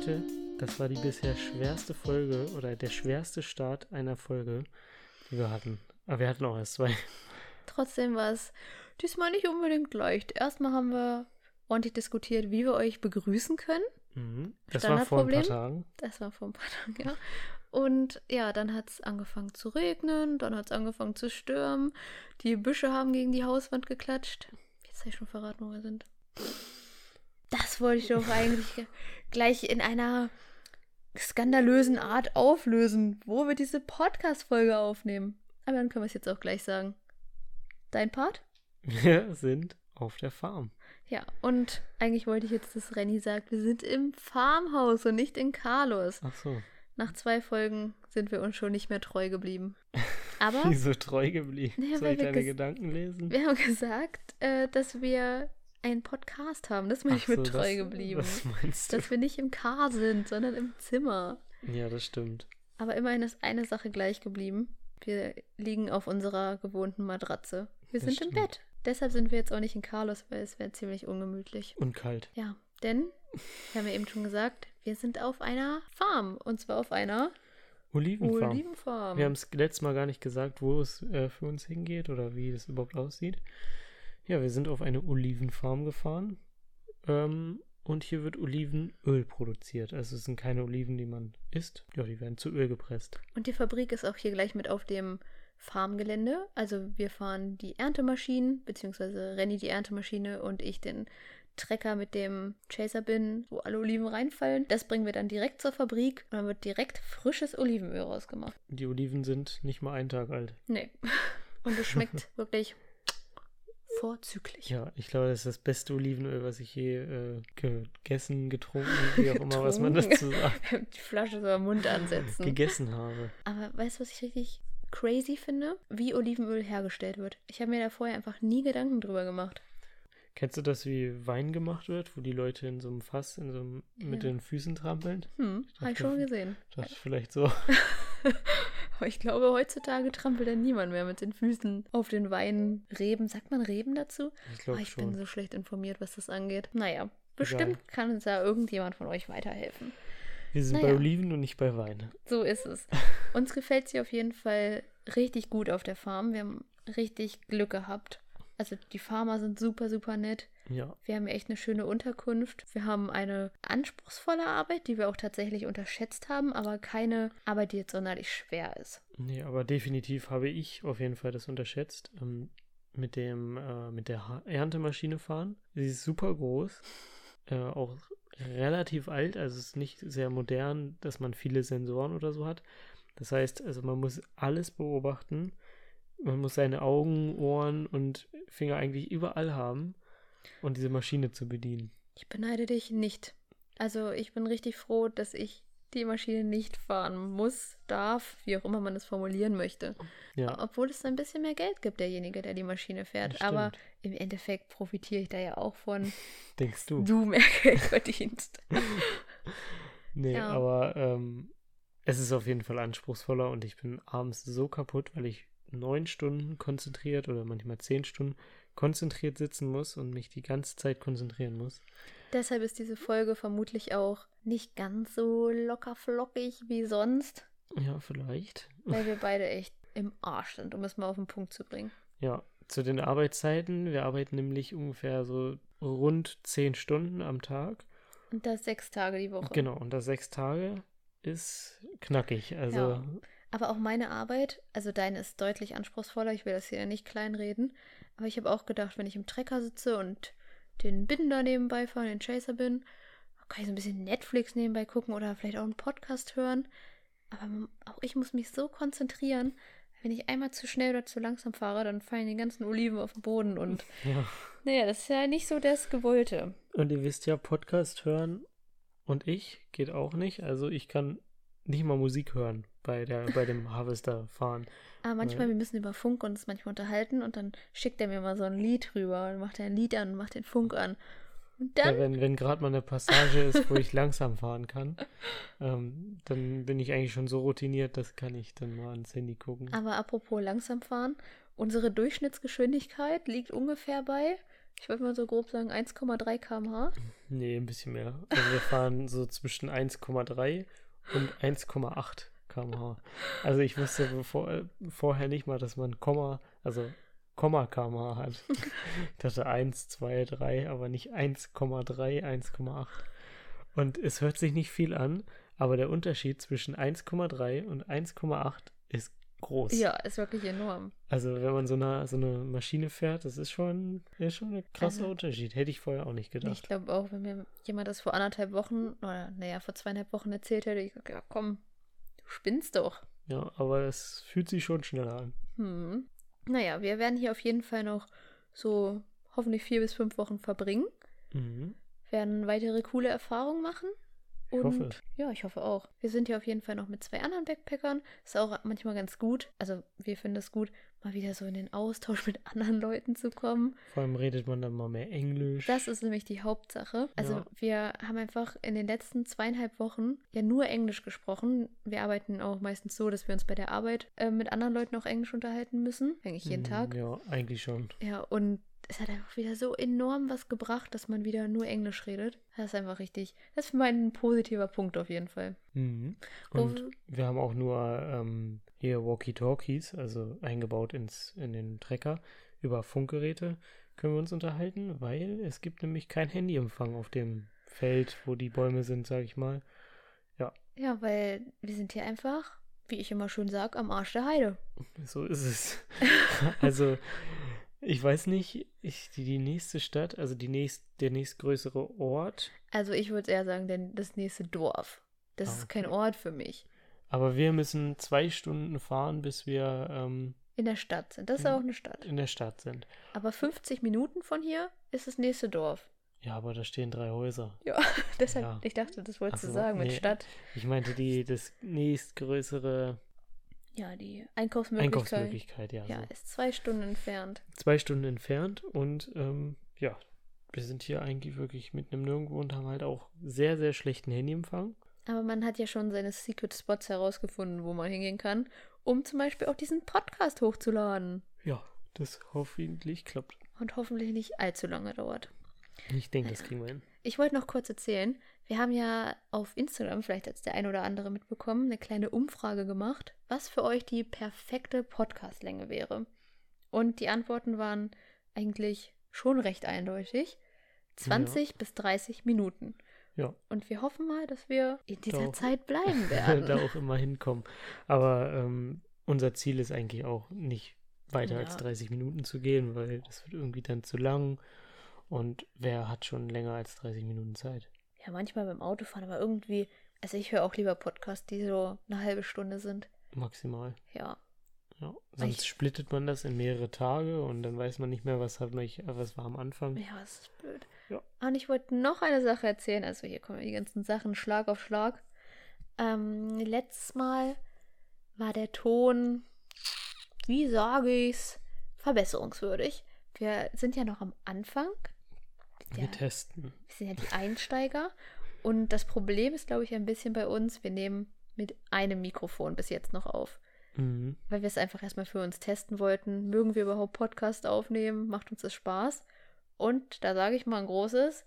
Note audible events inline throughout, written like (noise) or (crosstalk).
Leute, das war die bisher schwerste Folge oder der schwerste Start einer Folge, die wir hatten. Aber wir hatten auch erst zwei. Trotzdem war es diesmal nicht unbedingt leicht. Erstmal haben wir ordentlich diskutiert, wie wir euch begrüßen können. Mhm. Das war vor ein paar Tagen. Das war vor ein paar Tagen, ja. Und ja, dann hat es angefangen zu regnen, dann hat es angefangen zu stürmen. Die Büsche haben gegen die Hauswand geklatscht. Jetzt habe ich schon verraten, wo wir sind. Das wollte ich doch eigentlich gleich in einer skandalösen Art auflösen, wo wir diese Podcast-Folge aufnehmen. Aber dann können wir es jetzt auch gleich sagen. Dein Part? Wir sind auf der Farm. Ja, und eigentlich wollte ich jetzt, dass Renny sagt, wir sind im Farmhaus und nicht in Carlos. Ach so. Nach zwei Folgen sind wir uns schon nicht mehr treu geblieben. Aber. (laughs) Wieso treu geblieben? Ja, Soll ich deine Gedanken lesen? Wir haben gesagt, äh, dass wir einen Podcast haben. Das bin ich mit treu das, geblieben. Was meinst du? Dass wir nicht im Car sind, sondern im Zimmer. Ja, das stimmt. Aber immerhin ist eine Sache gleich geblieben. Wir liegen auf unserer gewohnten Matratze. Wir das sind stimmt. im Bett. Deshalb sind wir jetzt auch nicht in Carlos, weil es wäre ziemlich ungemütlich. Und kalt. Ja, denn, wir haben ja eben schon gesagt, wir sind auf einer Farm. Und zwar auf einer Olivenfarm. Olivenfarm. Wir haben es letztes Mal gar nicht gesagt, wo es äh, für uns hingeht oder wie das überhaupt aussieht. Ja, wir sind auf eine Olivenfarm gefahren. Ähm, und hier wird Olivenöl produziert. Also es sind keine Oliven, die man isst. Ja, die werden zu Öl gepresst. Und die Fabrik ist auch hier gleich mit auf dem Farmgelände. Also wir fahren die Erntemaschinen, beziehungsweise Renny die Erntemaschine und ich den Trecker mit dem Chaser Bin, wo alle Oliven reinfallen. Das bringen wir dann direkt zur Fabrik und dann wird direkt frisches Olivenöl rausgemacht. Die Oliven sind nicht mal einen Tag alt. Nee. (laughs) Und es schmeckt (laughs) wirklich vorzüglich. Ja, ich glaube, das ist das beste Olivenöl, was ich je äh, gegessen, getrunken, wie auch immer, was man dazu sagt. (laughs) Die Flasche so am Mund ansetzen. Gegessen habe. Aber weißt du, was ich richtig crazy finde? Wie Olivenöl hergestellt wird. Ich habe mir da vorher einfach nie Gedanken drüber gemacht. Kennst du das, wie Wein gemacht wird, wo die Leute in so einem Fass in so einem, ja. mit den Füßen trampeln? Hm, habe ich schon gesehen. Das ist vielleicht so. (laughs) Ich glaube, heutzutage trampelt dann niemand mehr mit den Füßen auf den Weinreben. Sagt man Reben dazu? Ich oh, Ich bin so schlecht informiert, was das angeht. Naja, bestimmt Egal. kann uns da irgendjemand von euch weiterhelfen. Wir sind naja. bei Oliven und nicht bei Wein. So ist es. (laughs) Uns gefällt sie auf jeden Fall richtig gut auf der Farm. Wir haben richtig Glück gehabt. Also die Farmer sind super, super nett. Ja. Wir haben echt eine schöne Unterkunft. Wir haben eine anspruchsvolle Arbeit, die wir auch tatsächlich unterschätzt haben, aber keine Arbeit, die jetzt sonderlich schwer ist. Nee, aber definitiv habe ich auf jeden Fall das unterschätzt. Ähm, mit dem, äh, mit der Erntemaschine fahren. Sie ist super groß. Äh, auch relativ alt, also es ist nicht sehr modern, dass man viele Sensoren oder so hat. Das heißt, also man muss alles beobachten man muss seine Augen, Ohren und Finger eigentlich überall haben und diese Maschine zu bedienen. Ich beneide dich nicht. Also ich bin richtig froh, dass ich die Maschine nicht fahren muss, darf, wie auch immer man es formulieren möchte. Ja. Obwohl es ein bisschen mehr Geld gibt, derjenige, der die Maschine fährt. Aber im Endeffekt profitiere ich da ja auch von. (laughs) Denkst du? Du mehr (laughs) Geld verdienst. (laughs) nee, ja. aber ähm, es ist auf jeden Fall anspruchsvoller und ich bin abends so kaputt, weil ich neun Stunden konzentriert oder manchmal zehn Stunden konzentriert sitzen muss und mich die ganze Zeit konzentrieren muss. Deshalb ist diese Folge vermutlich auch nicht ganz so locker flockig wie sonst. Ja, vielleicht. Weil wir (laughs) beide echt im Arsch sind, um es mal auf den Punkt zu bringen. Ja, zu den Arbeitszeiten. Wir arbeiten nämlich ungefähr so rund zehn Stunden am Tag. Und das sechs Tage die Woche. Genau, und das sechs Tage ist knackig. Also ja. Aber auch meine Arbeit, also deine ist deutlich anspruchsvoller, ich will das hier nicht kleinreden, aber ich habe auch gedacht, wenn ich im Trecker sitze und den Binder nebenbei fahre, den Chaser bin, kann ich so ein bisschen Netflix nebenbei gucken oder vielleicht auch einen Podcast hören. Aber auch ich muss mich so konzentrieren, wenn ich einmal zu schnell oder zu langsam fahre, dann fallen die ganzen Oliven auf den Boden und (laughs) ja. naja, das ist ja nicht so das Gewollte. Und ihr wisst ja, Podcast hören und ich geht auch nicht. Also ich kann nicht mal Musik hören bei, der, bei dem Harvester fahren. Aber manchmal, wir müssen über Funk uns manchmal unterhalten und dann schickt er mir mal so ein Lied rüber und macht er ein Lied an und macht den Funk an. Und dann. Ja, wenn, wenn gerade mal eine Passage ist, wo ich langsam fahren kann, (laughs) ähm, dann bin ich eigentlich schon so routiniert, das kann ich dann mal ans Handy gucken. Aber apropos langsam fahren, unsere Durchschnittsgeschwindigkeit liegt ungefähr bei Ich wollte mal so grob sagen 1,3 km/h. Nee, ein bisschen mehr. Also wir fahren so zwischen 1,3 und 1,8 km/h. Also ich wusste bevor, vorher nicht mal, dass man Komma, also Komma km/h hat. (laughs) Ich dachte 1, 2, 3, aber nicht 1,3, 1,8. Und es hört sich nicht viel an, aber der Unterschied zwischen 1,3 und 1,8 ist groß. Ja, ist wirklich enorm. Also wenn man so eine, so eine Maschine fährt, das ist schon, ist schon ein krasser Also- Unterschied. Hätte ich vorher auch nicht Ich gedacht. glaube auch, wenn mir jemand das vor anderthalb Wochen oder naja, vor zweieinhalb Wochen erzählt hätte, ich gesagt, ja komm, du spinnst doch. Ja, aber es fühlt sich schon schneller an. Hm. Naja, wir werden hier auf jeden Fall noch so hoffentlich vier bis fünf Wochen verbringen, Mhm. werden weitere coole Erfahrungen machen. Ich Und hoffe es. ja, ich hoffe auch. Wir sind hier auf jeden Fall noch mit zwei anderen Backpackern. Ist auch manchmal ganz gut. Also wir finden es gut, mal wieder so in den Austausch (laughs) mit anderen Leuten zu kommen. Vor allem redet man dann mal mehr Englisch. Das ist nämlich die Hauptsache. Also Ja. wir haben einfach in den letzten zweieinhalb Wochen ja nur Englisch gesprochen. Wir arbeiten auch meistens so, dass wir uns bei der Arbeit äh, mit anderen Leuten auch Englisch unterhalten müssen. Eigentlich jeden Mm, Tag. Ja, eigentlich schon. Ja, und es hat einfach wieder so enorm was gebracht, dass man wieder nur Englisch redet. Das ist einfach richtig. Das ist mein positiver Punkt auf jeden Fall. Mhm. Wo Und wir- wir haben auch nur ähm, hier Walkie-Talkies, also eingebaut ins, in den Trecker. Über Funkgeräte können wir uns unterhalten, weil es gibt nämlich kein Handyempfang auf dem Feld, wo die Bäume sind, sag ich mal. Ja, weil wir sind hier einfach, wie ich immer schön sage, am Arsch der Heide. So ist es. (laughs) also, ich weiß nicht, ich, die, die nächste Stadt, also die nächst, der nächstgrößere Ort, Also ich würde eher sagen, denn das nächste Dorf. Das Ah, ist kein okay. Ort für mich. aber wir müssen zwei Stunden fahren, bis wir ähm, In der Stadt sind. Das ist Mhm. auch eine Stadt. in der Stadt sind. Aber 50 Minuten von hier ist das nächste Dorf. Ja, aber da stehen drei Häuser. Ja, (laughs) deshalb, Ja. ich dachte, das wolltest Ach du sagen mit nee. Stadt. Ich meinte die, das nächstgrößere Ja, die Einkaufsmöglichkeit. Einkaufsmöglichkeit, ja. Ja, so. ist zwei Stunden entfernt. Zwei Stunden entfernt und ähm, ja, wir sind hier eigentlich wirklich mitten im Nirgendwo und haben halt auch sehr, sehr schlechten Handyempfang. Aber man hat ja schon seine Secret Spots herausgefunden, wo man hingehen kann, um zum Beispiel auch diesen Podcast hochzuladen. Ja, das hoffentlich klappt. Und hoffentlich nicht allzu lange dauert. Ich denke, das kriegen wir hin. Ich wollte noch kurz erzählen, wir haben ja auf Instagram, vielleicht hat es der ein oder andere mitbekommen, eine kleine Umfrage gemacht, was für euch die perfekte Podcastlänge wäre. Und die Antworten waren eigentlich schon recht eindeutig. 20 bis 30 Minuten. Ja. Und wir hoffen mal, dass wir in dieser Doch. Zeit (laughs) bleiben da werden. auch immer hinkommen. Aber ähm, unser Ziel ist eigentlich auch nicht weiter als Ja. 30 Minuten zu gehen, weil das wird irgendwie dann zu lang. Und wer hat schon länger als 30 Minuten Zeit? ja, manchmal beim Autofahren, aber irgendwie, also ich höre auch lieber Podcasts, die so eine halbe Stunde sind. Maximal. Ja. Ja. Sonst Ich- splittet man das in mehrere Tage und dann weiß man nicht mehr, was hat man, was war am Anfang. Ja, das ist blöd. Ja. Und ich wollte noch eine Sache erzählen. Also hier kommen die ganzen Sachen Schlag auf Schlag. Ähm, letztes Mal war der Ton, wie sage ich's, verbesserungswürdig. Wir sind ja noch am Anfang. Wir Der, testen. wir sind ja die Einsteiger. Und das Problem ist, glaube ich, ein bisschen bei uns, wir nehmen mit einem Mikrofon bis jetzt noch auf. Mhm. Weil wir es einfach erstmal für uns testen wollten. Mögen wir überhaupt Podcast aufnehmen? Macht uns das Spaß? Und da sage ich mal ein großes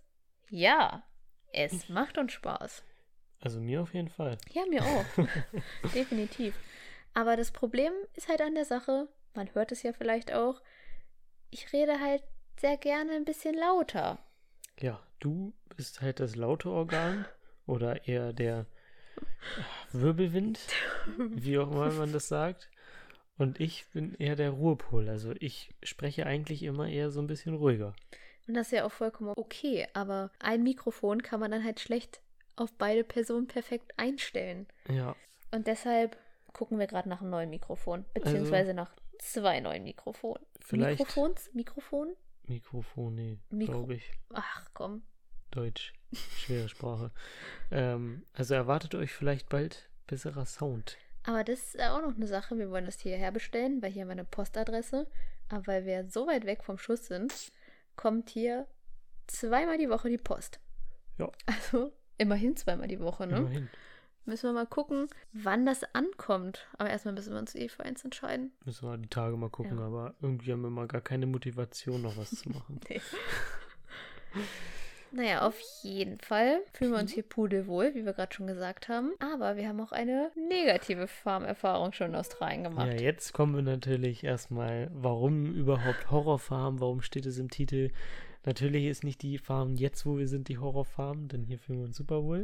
Ja, es macht uns Spaß. Also mir auf jeden Fall. Ja, mir auch. (laughs) (laughs) Definitiv. Aber das Problem ist halt an der Sache, man hört es ja vielleicht auch, ich rede halt sehr gerne ein bisschen lauter. Ja, du bist halt das laute Organ oder eher der Wirbelwind, wie auch immer man das sagt. Und ich bin eher der Ruhepol. Also ich spreche eigentlich immer eher so ein bisschen ruhiger. Und das ist ja auch vollkommen okay, aber ein Mikrofon kann man dann halt schlecht auf beide Personen perfekt einstellen. Ja, Und deshalb gucken wir gerade nach einem neuen Mikrofon, beziehungsweise nach zwei neuen Mikrofonen. vielleicht Mikrofons? Mikrofon? Mikrofon, nee, Mikro- glaube ich. Ach komm. Deutsch, (laughs) schwere Sprache. ähm, also erwartet euch vielleicht bald besserer Sound. Aber das ist auch noch eine Sache. Wir wollen das hierher bestellen, weil hier haben wir eine Postadresse. Aber weil wir so weit weg vom Schuss sind, kommt hier zweimal die Woche die Post. Ja. Also immerhin zweimal die Woche, ne? Immerhin. Müssen wir mal gucken, wann das ankommt. Aber erstmal müssen wir uns eh für eins entscheiden. Müssen wir die Tage mal gucken, Ja. aber irgendwie haben wir mal gar keine Motivation, noch was zu machen. (laughs) Nee. Naja, auf jeden Fall fühlen wir uns hier pudelwohl, wie wir gerade schon gesagt haben. Aber wir haben auch eine negative Farmerfahrung schon in Australien gemacht. Ja, jetzt kommen wir natürlich erstmal, warum überhaupt Horrorfarm? Warum steht es im Titel? Natürlich ist nicht die Farm jetzt, wo wir sind, die Horrorfarm, denn hier fühlen wir uns super wohl.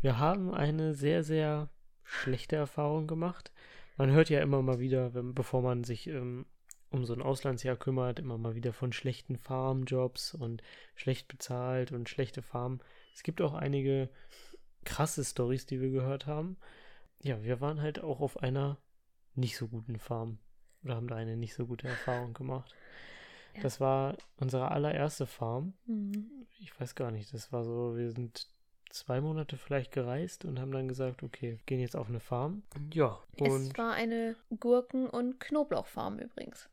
Wir haben eine sehr, sehr schlechte Erfahrung gemacht. Man hört ja immer mal wieder, wenn, bevor man sich ähm, um so ein Auslandsjahr kümmert, immer mal wieder von schlechten Farmjobs und schlecht bezahlt und schlechte Farmen. Es gibt auch einige krasse Stories, die wir gehört haben. Ja, wir waren halt auch auf einer nicht so guten Farm oder haben da eine nicht so gute Erfahrung gemacht. Ja. Das war unsere allererste Farm. Mhm. Ich weiß gar nicht, das war so, wir sind zwei Monate vielleicht gereist und haben dann gesagt, okay, gehen jetzt auf eine Farm. Ja, und Es war eine Gurken- und Knoblauchfarm übrigens.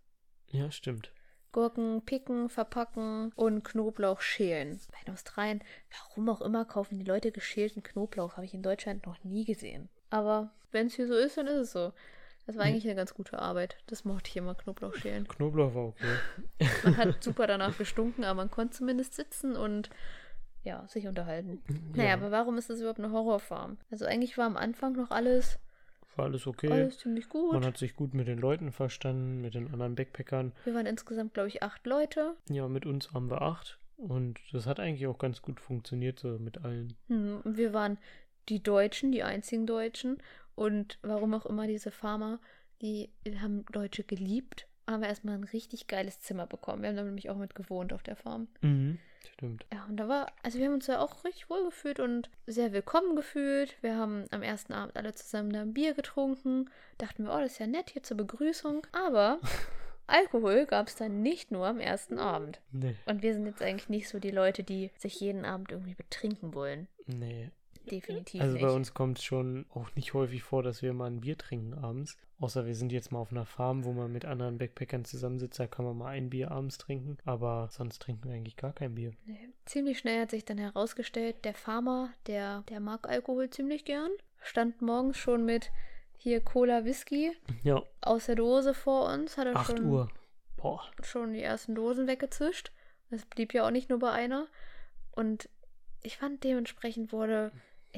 ja, stimmt. Gurken picken, verpacken und Knoblauch schälen. In Australien, warum auch immer, kaufen die Leute geschälten Knoblauch. Habe ich in Deutschland noch nie gesehen. Aber wenn es hier so ist, dann ist es so. Das war Mhm. eigentlich eine ganz gute Arbeit. Das mochte ich immer, Knoblauch schälen. Knoblauch war okay. Man hat super danach gestunken, aber man konnte zumindest sitzen und ja, sich unterhalten. Naja, ja, aber warum ist das überhaupt eine Horrorfarm? Also eigentlich war am Anfang noch alles, war alles okay. alles ziemlich gut. Man hat sich gut mit den Leuten verstanden, mit den anderen Backpackern. Wir waren insgesamt, glaube ich, acht Leute. Ja, mit uns waren wir acht. Und das hat eigentlich auch ganz gut funktioniert, so mit allen. Hm, und wir waren die Deutschen, die einzigen Deutschen. Und warum auch immer diese Farmer, die haben Deutsche geliebt, haben wir erstmal ein richtig geiles Zimmer bekommen. Wir haben da nämlich auch mit gewohnt auf der Farm. Mhm. Stimmt. Ja, und da war, also wir haben uns ja auch richtig wohl gefühlt und sehr willkommen gefühlt. Wir haben am ersten Abend alle zusammen da ein Bier getrunken. Dachten wir, oh, das ist ja nett hier zur Begrüßung. Aber (laughs) Alkohol gab es dann nicht nur am ersten Abend. Nee, Und wir sind jetzt eigentlich nicht so die Leute, die sich jeden Abend irgendwie betrinken wollen. nee. Definitiv Also nicht. bei uns kommt es schon auch nicht häufig vor, dass wir mal ein Bier trinken abends. Außer wir sind jetzt mal auf einer Farm, wo man mit anderen Backpackern zusammensitzt, da kann man mal ein Bier abends trinken. Aber sonst trinken wir eigentlich gar kein Bier. Nee. Ziemlich schnell hat sich dann herausgestellt, der Farmer, der, der mag Alkohol ziemlich gern, stand morgens schon mit hier Cola Whisky Ja, aus der Dose vor uns, hat er 8 schon, Uhr. Boah. schon die ersten Dosen weggezischt. Es blieb ja auch nicht nur bei einer. Und ich fand, dementsprechend wurde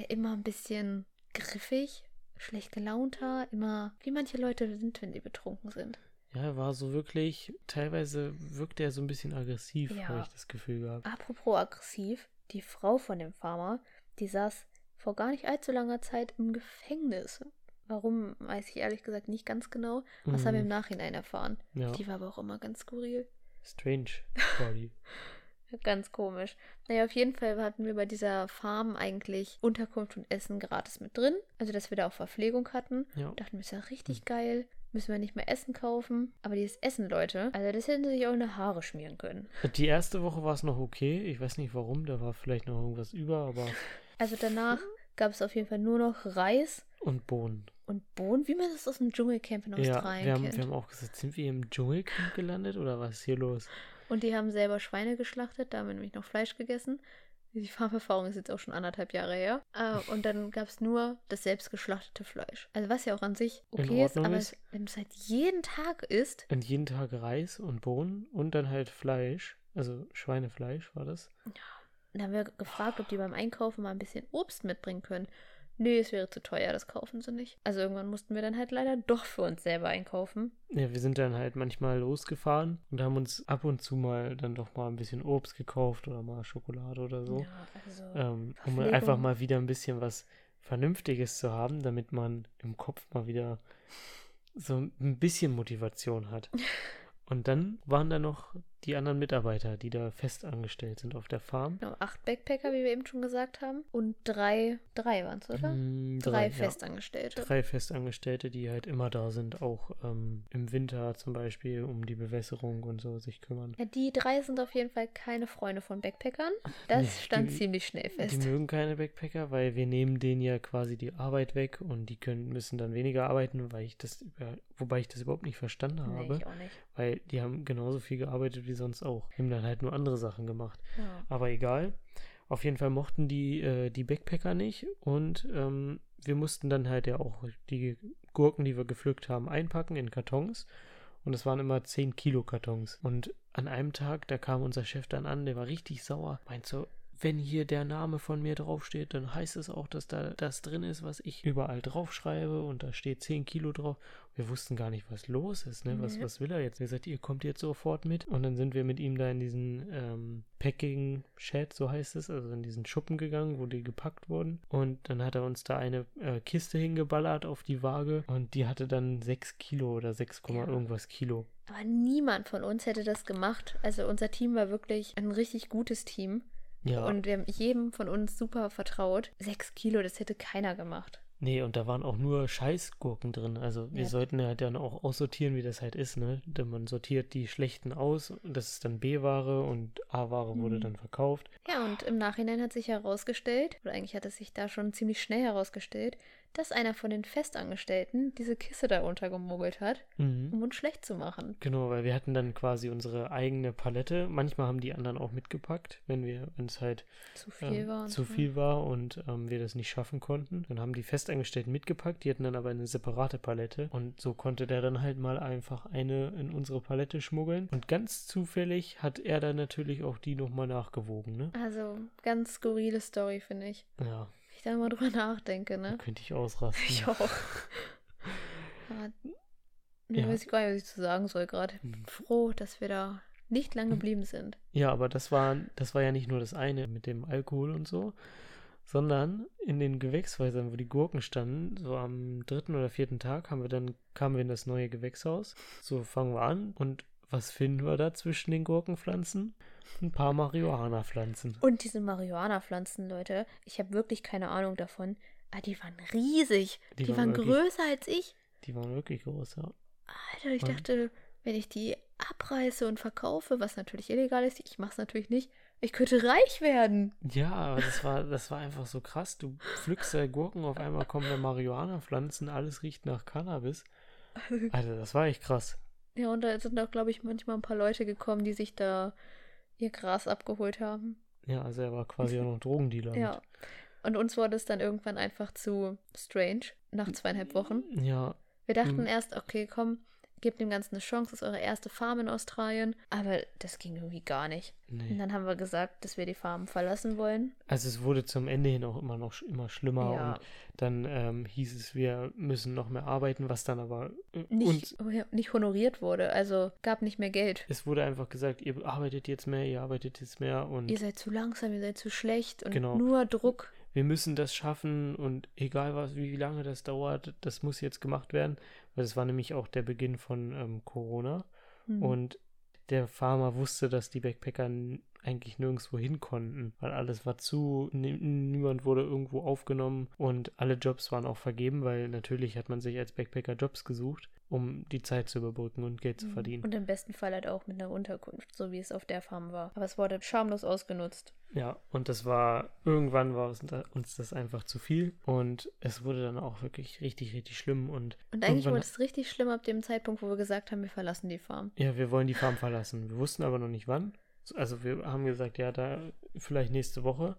immer ein bisschen griffig, schlecht gelaunter, immer wie manche Leute sind, wenn sie betrunken sind. Ja, er war so wirklich, teilweise wirkte er so ein bisschen aggressiv, Ja. habe ich das Gefühl gehabt. Apropos aggressiv, die Frau von dem Farmer, die saß vor gar nicht allzu langer Zeit im Gefängnis. Warum, weiß ich ehrlich gesagt nicht ganz genau. Das haben wir im Mhm. Nachhinein erfahren. Ja, Die war aber auch immer ganz skurril. strange Body. (laughs) Ganz komisch. Naja, auf jeden Fall hatten wir bei dieser Farm eigentlich Unterkunft und Essen gratis mit drin. Also, dass wir da auch Verpflegung hatten. Ja. Dachten wir, ist ja richtig geil. Müssen wir nicht mehr Essen kaufen. Aber dieses Essen, Leute, also das hätten sie sich auch in die Haare schmieren können. Die erste Woche war es noch okay. Ich weiß nicht warum, da war vielleicht noch irgendwas über, aber. (laughs) Also danach gab es auf jeden Fall nur noch Reis Und Bohnen. und Bohnen, wie man das aus dem Dschungelcamp in Ja, Australien wir haben, kennt. wir haben auch gesagt, sind wir im Dschungelcamp gelandet oder was ist hier los? Und die haben selber Schweine geschlachtet, da haben wir nämlich noch Fleisch gegessen. Die Farmerfahrung ist jetzt auch schon anderthalb Jahre her. Äh, und dann gab es nur das selbst geschlachtete Fleisch. Also was ja auch an sich okay ist, aber ist. wenn du es halt jeden Tag isst, Und jeden Tag Reis und Bohnen und dann halt Fleisch. Also Schweinefleisch war das. dann haben wir gefragt, ob die beim Einkaufen mal ein bisschen Obst mitbringen können. Nee, es wäre zu teuer, das kaufen sie nicht. Also irgendwann mussten wir dann halt leider doch für uns selber einkaufen. Ja, wir sind dann halt manchmal losgefahren und haben uns ab und zu mal dann doch mal ein bisschen Obst gekauft oder mal Schokolade oder so. Ja, also ähm, um einfach mal wieder ein bisschen was Vernünftiges zu haben, damit man im Kopf mal wieder so ein bisschen Motivation hat. (laughs) Und dann waren da noch die anderen Mitarbeiter, die da fest angestellt sind auf der Farm. genau, acht Backpacker, wie wir eben schon gesagt haben. Und drei, drei waren es, oder? Mm, drei ja. Festangestellte. Drei Festangestellte, die halt immer da sind, auch ähm, im Winter zum Beispiel um die Bewässerung und so sich kümmern. Ja, die drei sind auf jeden Fall keine Freunde von Backpackern. Das (laughs) Nee, stand die- ziemlich schnell Die fest. mögen keine Backpacker, weil wir nehmen denen ja quasi die Arbeit weg und die können, müssen dann weniger arbeiten, weil ich das wobei ich das überhaupt nicht verstanden Nee, habe, ich auch nicht. weil die haben genauso viel gearbeitet wie sonst auch. Die haben dann halt nur andere Sachen gemacht. Ja. Aber egal. Auf jeden Fall mochten die äh, die Backpacker nicht und ähm, wir mussten dann halt ja auch die Gurken, die wir gepflückt haben, einpacken in Kartons. Und es waren immer 10 Kilo Kartons. Und an einem Tag, da kam unser Chef dann an, der war richtig sauer. Meint so, wenn hier der Name von mir draufsteht, dann heißt es auch, dass da das drin ist, was ich überall draufschreibe und da steht 10 Kilo drauf. Wir wussten gar nicht, was los ist, ne? Was, Nee. was will er jetzt? Er sagt, ihr kommt jetzt sofort mit. Und dann sind wir mit ihm da in diesen ähm, Packing-Shed, so heißt es, also in diesen Schuppen gegangen, wo die gepackt wurden. Und dann hat er uns da eine äh, Kiste hingeballert auf die Waage und die hatte dann 6 Kilo oder 6, Ja. irgendwas Kilo. Aber niemand von uns hätte das gemacht. Also unser Team war wirklich ein richtig gutes Team. Ja. Und wir haben jedem von uns super vertraut. Sechs Kilo, das hätte keiner gemacht. Nee, und da waren auch nur Scheißgurken drin. Also wir Ja. sollten ja dann auch aussortieren, wie das halt ist, ne? Denn man sortiert die schlechten aus und das ist dann B-Ware und A-Ware wurde Mhm. dann verkauft. Ja, und im Nachhinein hat sich herausgestellt, oder eigentlich hat es sich da schon ziemlich schnell herausgestellt, dass einer von den Festangestellten diese Kiste da untergemogelt hat, Mhm. um uns schlecht zu machen. Genau, weil wir hatten dann quasi unsere eigene Palette. Manchmal haben die anderen auch mitgepackt, wenn wir, wenn es halt Zu viel ähm, war. und zu viel war und ähm, wir das nicht schaffen konnten. Dann haben die Festangestellten mitgepackt, die hatten dann aber eine separate Palette und so konnte der dann halt mal einfach eine in unsere Palette schmuggeln. Und ganz zufällig hat er dann natürlich auch die nochmal nachgewogen, ne? Also, ganz skurrile Story, finde ich. Ja, ich da mal drüber (laughs) nachdenke, da ne? könnte ich ausrasten. Ich auch. (laughs) Nee, Ja. weiß ich gar nicht, was ich zu sagen soll gerade. Mhm. Froh, dass wir da nicht lang Mhm. geblieben sind. Ja, aber das war, das war ja nicht nur das eine mit dem Alkohol und so, sondern in den Gewächshäusern, wo die Gurken standen, so am dritten oder vierten Tag, haben wir dann, kamen wir in das neue Gewächshaus. So fangen wir an und was finden wir da zwischen den Gurkenpflanzen? Ein paar Marihuana-Pflanzen. Und diese Marihuana-Pflanzen, Leute, ich habe wirklich keine Ahnung davon. Aber die waren riesig. Die Die, waren waren, wirklich- größer als ich. Die waren wirklich groß, ja. Alter, ich Und? dachte, wenn ich die abreiße und verkaufe, was natürlich illegal ist, ich mache es natürlich nicht, ich könnte reich werden. Ja, aber das war, das war einfach so krass. Du pflückst da Gurken, auf einmal kommen da Marihuana-Pflanzen, alles riecht nach Cannabis. (laughs) Alter, das war echt krass. Ja, und da sind auch, glaube ich, manchmal ein paar Leute gekommen, die sich da ihr Gras abgeholt haben. Ja, also er war quasi auch noch Drogendealer. mit. Ja. Und uns wurde es dann irgendwann einfach zu strange, nach zweieinhalb Wochen. Ja, Wir dachten Mhm. erst, okay, komm, gebt dem Ganzen eine Chance, das ist eure erste Farm in Australien. Aber das ging irgendwie gar nicht. Und nee. dann haben wir gesagt, dass wir die Farm verlassen wollen. Also es wurde zum Ende hin auch immer noch immer schlimmer Ja. und dann ähm, hieß es, wir müssen noch mehr arbeiten, was dann aber äh, Nicht, nicht honoriert wurde, also gab nicht mehr Geld. es wurde einfach gesagt, ihr arbeitet jetzt mehr, ihr arbeitet jetzt mehr und Ihr seid zu langsam, ihr seid zu schlecht und Genau. nur Druck. wir müssen das schaffen und egal was, wie lange das dauert, das muss jetzt gemacht werden, weil das war nämlich auch der Beginn von ähm, Corona Hm. und der Farmer wusste, dass die Backpacker eigentlich nirgendwo hin konnten, weil alles war zu, niemand wurde irgendwo aufgenommen und alle Jobs waren auch vergeben, weil natürlich hat man sich als Backpacker Jobs gesucht, um die Zeit zu überbrücken und Geld zu Mhm. verdienen. Und im besten Fall halt auch mit einer Unterkunft, so wie es auf der Farm war. Aber es wurde schamlos ausgenutzt. Ja, und das war, irgendwann war uns da- uns das einfach zu viel und es wurde dann auch wirklich richtig, richtig schlimm und Und eigentlich wurde es richtig schlimm ab dem Zeitpunkt, wo wir gesagt haben, wir verlassen die Farm. ja, wir wollen die Farm verlassen. Wir wussten aber noch nicht wann. Also wir haben gesagt, ja, da vielleicht nächste Woche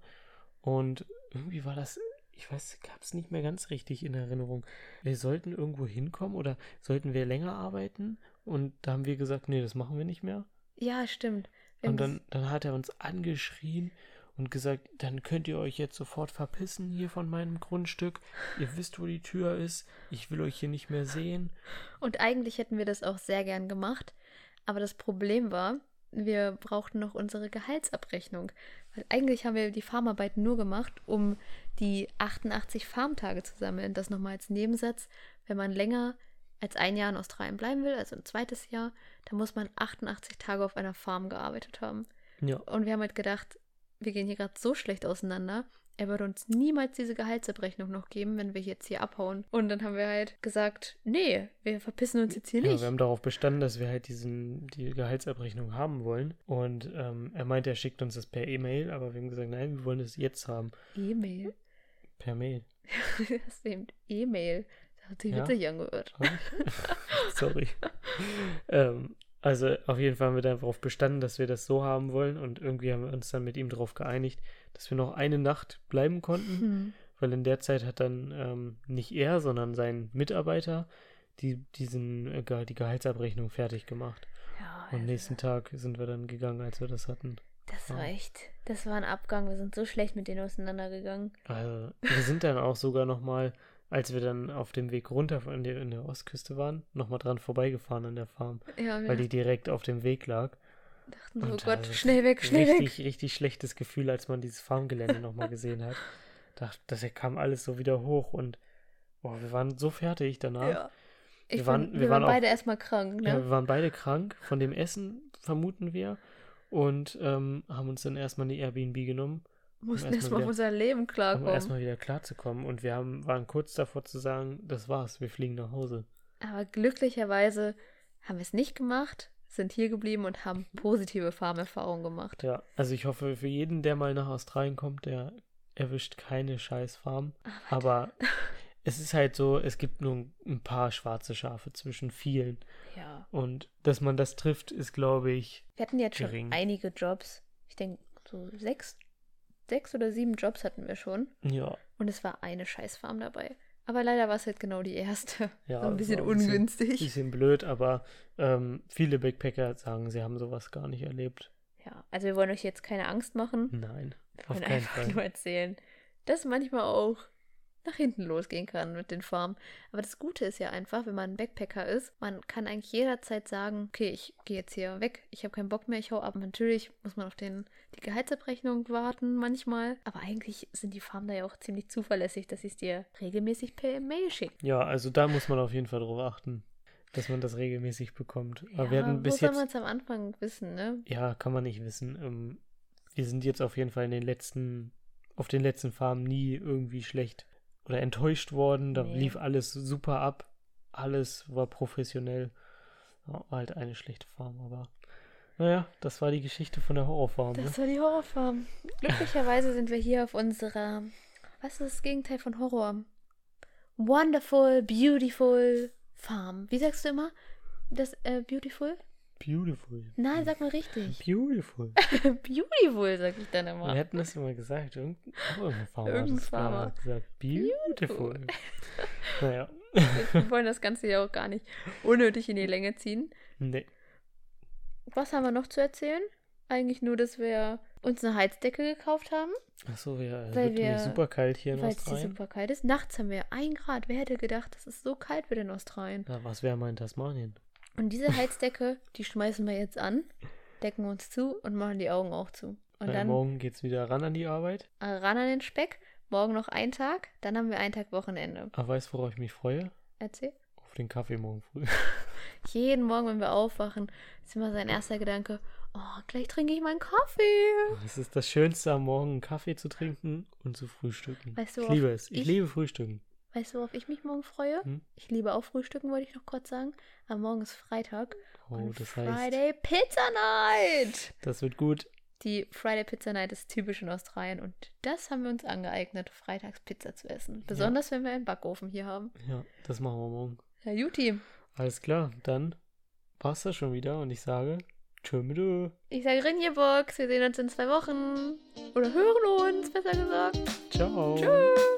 und irgendwie war das, ich weiß, gab es nicht mehr ganz richtig in Erinnerung. Wir sollten irgendwo hinkommen oder sollten wir länger arbeiten und da haben wir gesagt, nee, das machen wir nicht mehr. Ja, stimmt. Und dann, dann hat er uns angeschrien und gesagt, dann könnt ihr euch jetzt sofort verpissen hier von meinem Grundstück. Ihr wisst, wo die Tür ist. Ich will euch hier nicht mehr sehen. und eigentlich hätten wir das auch sehr gern gemacht. Aber das Problem war, wir brauchten noch unsere Gehaltsabrechnung. Weil eigentlich haben wir die Farmarbeit nur gemacht, um die 88 Farmtage zu sammeln. Das nochmal als Nebensatz. Wenn man länger als ein Jahr in Australien bleiben will, also ein zweites Jahr, dann muss man 88 Tage auf einer Farm gearbeitet haben. Ja, Und wir haben halt gedacht, wir gehen hier gerade so schlecht auseinander. Er würde uns niemals diese Gehaltsabrechnung noch geben, wenn wir jetzt hier abhauen. Und dann haben wir halt gesagt, nee, wir verpissen uns jetzt hier ja nicht. wir haben darauf bestanden, dass wir halt diesen, die Gehaltsabrechnung haben wollen. Und ähm, er meinte, er schickt uns das per E-Mail, aber wir haben gesagt, nein, wir wollen es jetzt haben. E-Mail. Per Mail. (laughs) Das eben E-Mail. Das hat sich Ja. witzig angehört. (laughs) Sorry. (laughs) ähm, also auf jeden Fall haben wir darauf bestanden, dass wir das so haben wollen und irgendwie haben wir uns dann mit ihm darauf geeinigt, dass wir noch eine Nacht bleiben konnten, Hm. weil in der Zeit hat dann ähm, nicht er, sondern sein Mitarbeiter die, diesen, äh, die Gehaltsabrechnung fertig gemacht. Ja, Und am also, nächsten Tag sind wir dann gegangen, als wir das hatten. das war echt, das war ein Abgang. Wir sind so schlecht mit denen auseinandergegangen. Also, wir sind dann auch sogar nochmal, als wir dann auf dem Weg runter in der, in der Ostküste waren, nochmal dran vorbeigefahren an der Farm, Ja, wir weil die direkt auf dem Weg lag. dachten so, oh Gott, schnell weg, schnell weg. richtig, richtig schlechtes Gefühl, als man dieses Farmgelände nochmal gesehen hat. (laughs) Dachte, das kam alles so wieder hoch und boah, wir waren so fertig danach. Ja. Wir waren, waren- wir, wir waren, waren auch- beide erstmal krank, Ja, ne? wir waren beide krank von dem Essen, vermuten wir. Und ähm, haben uns dann erstmal eine Airbnb genommen, Mussten erstmal erstmal auf unser Leben um klarkommen. erstmal wieder klarzukommen. Und wir haben, waren kurz davor zu sagen, das war's, wir fliegen nach Hause. Aber glücklicherweise haben wir es nicht gemacht, sind hier geblieben und haben (laughs) positive Farmerfahrungen gemacht. Ja, also ich hoffe für jeden, der mal nach Australien kommt, der erwischt keine scheiß Farm. Aber (laughs) es ist halt so, es gibt nur ein paar schwarze Schafe zwischen vielen. Ja. Und dass man das trifft, ist, glaube ich, Wir hatten jetzt schon Gering. einige Jobs. Ich denke, so sechs, sechs oder sieben Jobs hatten wir schon. ja. Und es war eine Scheißfarm dabei. Aber leider war es halt genau die erste. (laughs) Ja, so ein bisschen war ein bisschen- ungünstig. Bisschen blöd, aber ähm, viele Backpacker sagen, sie haben sowas gar nicht erlebt. Ja, also wir wollen euch jetzt keine Angst machen. Nein, Wir auf wollen keinen einfach Fall. nur erzählen, dass manchmal auch nach hinten losgehen kann mit den Farmen. Aber das Gute ist ja einfach, wenn man ein Backpacker ist, man kann eigentlich jederzeit sagen, okay, ich gehe jetzt hier weg, ich habe keinen Bock mehr, ich hau ab. Natürlich muss man auf den, die Gehaltsabrechnung warten manchmal, aber eigentlich sind die Farmen da ja auch ziemlich zuverlässig, dass sie es dir regelmäßig per Mail schicken. Ja, also da muss man auf jeden Fall drauf achten, dass man das regelmäßig bekommt. Aber wir hatten bis wo soll jetzt, man es am Anfang wissen, ne? ja, kann man nicht wissen. Ähm, wir sind jetzt auf jeden Fall in den letzten, auf den letzten Farmen nie irgendwie schlecht oder enttäuscht worden. Da Nee. lief alles super ab. Alles war professionell. War halt eine schlechte Farm, aber naja, das war die Geschichte von der Horrorfarm. Ne? Das war die Horrorfarm. Glücklicherweise sind wir hier auf unserer, was ist das Gegenteil von Horror? Wonderful, beautiful Farm. Wie sagst du immer? Das, äh, beautiful? Beautiful. Nein, sag mal richtig. Beautiful. (laughs) beautiful, sag ich dann Wir immer. hätten das immer gesagt. Irgendein, auch irgendein Farmer Farmer. gesagt. Beautiful. (laughs) naja. (laughs) Wir wollen das Ganze ja auch gar nicht unnötig in die Länge ziehen. Nee. Was haben wir noch zu erzählen? Eigentlich nur, dass wir uns eine Heizdecke gekauft haben, Achso, ja. Es Weil wir- super kalt hier in weil es Australien. super kalt ist. Nachts haben wir ein Grad. Wer hätte gedacht, dass es so kalt wird in Australien? Ja, was wäre mal in Tasmanien? Und diese Heizdecke, die schmeißen wir jetzt an, decken uns zu und machen die Augen auch zu. Und Ja, dann morgen geht's wieder ran an die Arbeit. äh, ran an den Speck. Morgen noch ein Tag, dann haben wir einen Tag Wochenende. Aber weißt du, worauf ich mich freue? Erzähl. Auf den Kaffee morgen früh. (laughs) Jeden Morgen, wenn wir aufwachen, ist immer sein erster Gedanke, oh, gleich trinke ich meinen Kaffee. Es ist das Schönste am Morgen, einen Kaffee zu trinken und zu frühstücken. Weißt du, ich liebe es. Ich, ich- liebe Frühstücken. Weißt du, worauf ich mich morgen freue? Hm? Ich liebe auch Frühstücken, wollte ich noch kurz sagen. Aber morgen ist Freitag. Oh, und das heißt, Friday Pizza Night. das wird gut. Die Friday Pizza Night ist typisch in Australien und das haben wir uns angeeignet, freitags Pizza zu essen. Besonders wenn wir einen Backofen hier haben. Ja, das machen wir morgen. Ja, Juti. Alles klar, dann war's das schon wieder und ich sage Tschö mit. Ich sage Rinjebox, wir sehen uns in zwei Wochen. Oder hören uns, besser gesagt. Ciao. Tschüss.